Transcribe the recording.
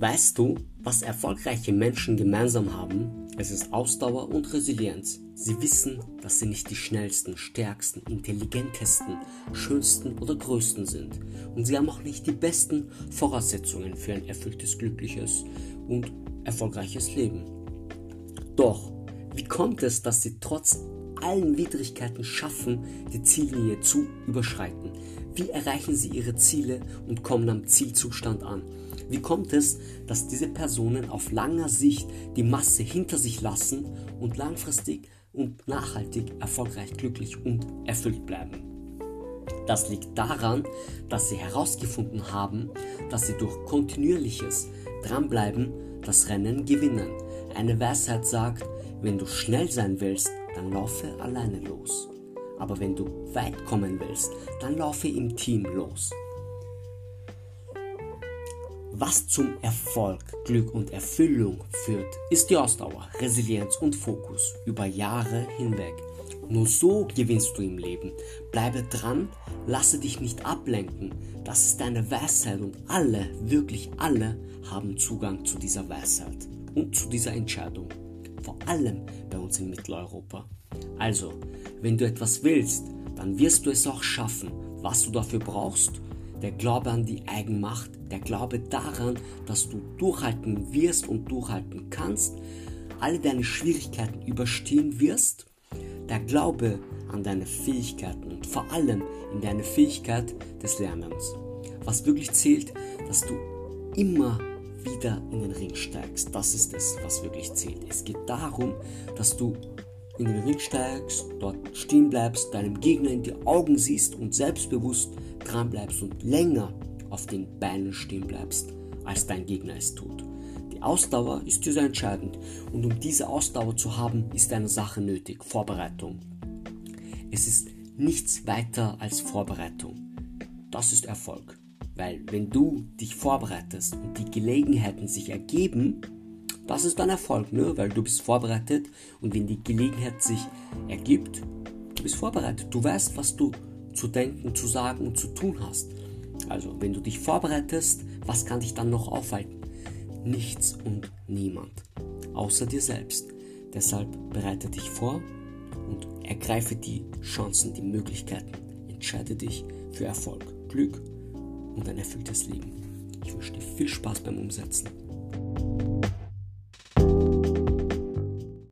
Weißt du, was erfolgreiche Menschen gemeinsam haben? Es ist Ausdauer und Resilienz. Sie wissen, dass sie nicht die schnellsten, stärksten, intelligentesten, schönsten oder größten sind. Und sie haben auch nicht die besten Voraussetzungen für ein erfülltes, glückliches und erfolgreiches Leben. Doch, wie kommt es, dass sie trotz allen Widrigkeiten schaffen, die Ziellinie zu überschreiten? Wie erreichen sie ihre Ziele und kommen am Zielzustand an? Wie kommt es, dass diese Personen auf langer Sicht die Masse hinter sich lassen und langfristig und nachhaltig erfolgreich, glücklich und erfüllt bleiben? Das liegt daran, dass sie herausgefunden haben, dass sie durch kontinuierliches Dranbleiben das Rennen gewinnen. Eine Weisheit sagt, wenn du schnell sein willst, dann laufe alleine los. Aber wenn du weit kommen willst, dann laufe im Team los. Was zum Erfolg, Glück und Erfüllung führt, ist die Ausdauer, Resilienz und Fokus über Jahre hinweg. Nur so gewinnst du im Leben. Bleibe dran, lasse dich nicht ablenken. Das ist deine Weisheit und alle, wirklich alle, haben Zugang zu dieser Weisheit und zu dieser Entscheidung. Vor allem bei uns in Mitteleuropa. Also, wenn du etwas willst, dann wirst du es auch schaffen. Was du dafür brauchst, der Glaube an die Eigenmacht, der Glaube daran, dass du durchhalten wirst und durchhalten kannst, alle deine Schwierigkeiten überstehen wirst, der Glaube an deine Fähigkeiten und vor allem in deine Fähigkeit des Lernens. Was wirklich zählt, dass du immer wieder in den Ring steigst. Das ist es, was wirklich zählt. Es geht darum, dass du in den Ring steigst, dort stehen bleibst, deinem Gegner in die Augen siehst und selbstbewusst dran bleibst und länger auf den Beinen stehen bleibst, als dein Gegner es tut. Die Ausdauer ist hier so entscheidend und um diese Ausdauer zu haben, ist eine Sache nötig, Vorbereitung. Es ist nichts weiter als Vorbereitung. Das ist Erfolg, weil wenn du dich vorbereitest und die Gelegenheiten sich ergeben, das ist dann Erfolg, ne? weil du bist vorbereitet und wenn die Gelegenheit sich ergibt, du bist vorbereitet. Du weißt, was du zu denken, zu sagen und zu tun hast. Also, wenn du dich vorbereitest, was kann dich dann noch aufhalten? Nichts und niemand, außer dir selbst. Deshalb bereite dich vor und ergreife die Chancen, die Möglichkeiten. Entscheide dich für Erfolg, Glück und ein erfülltes Leben. Ich wünsche dir viel Spaß beim Umsetzen.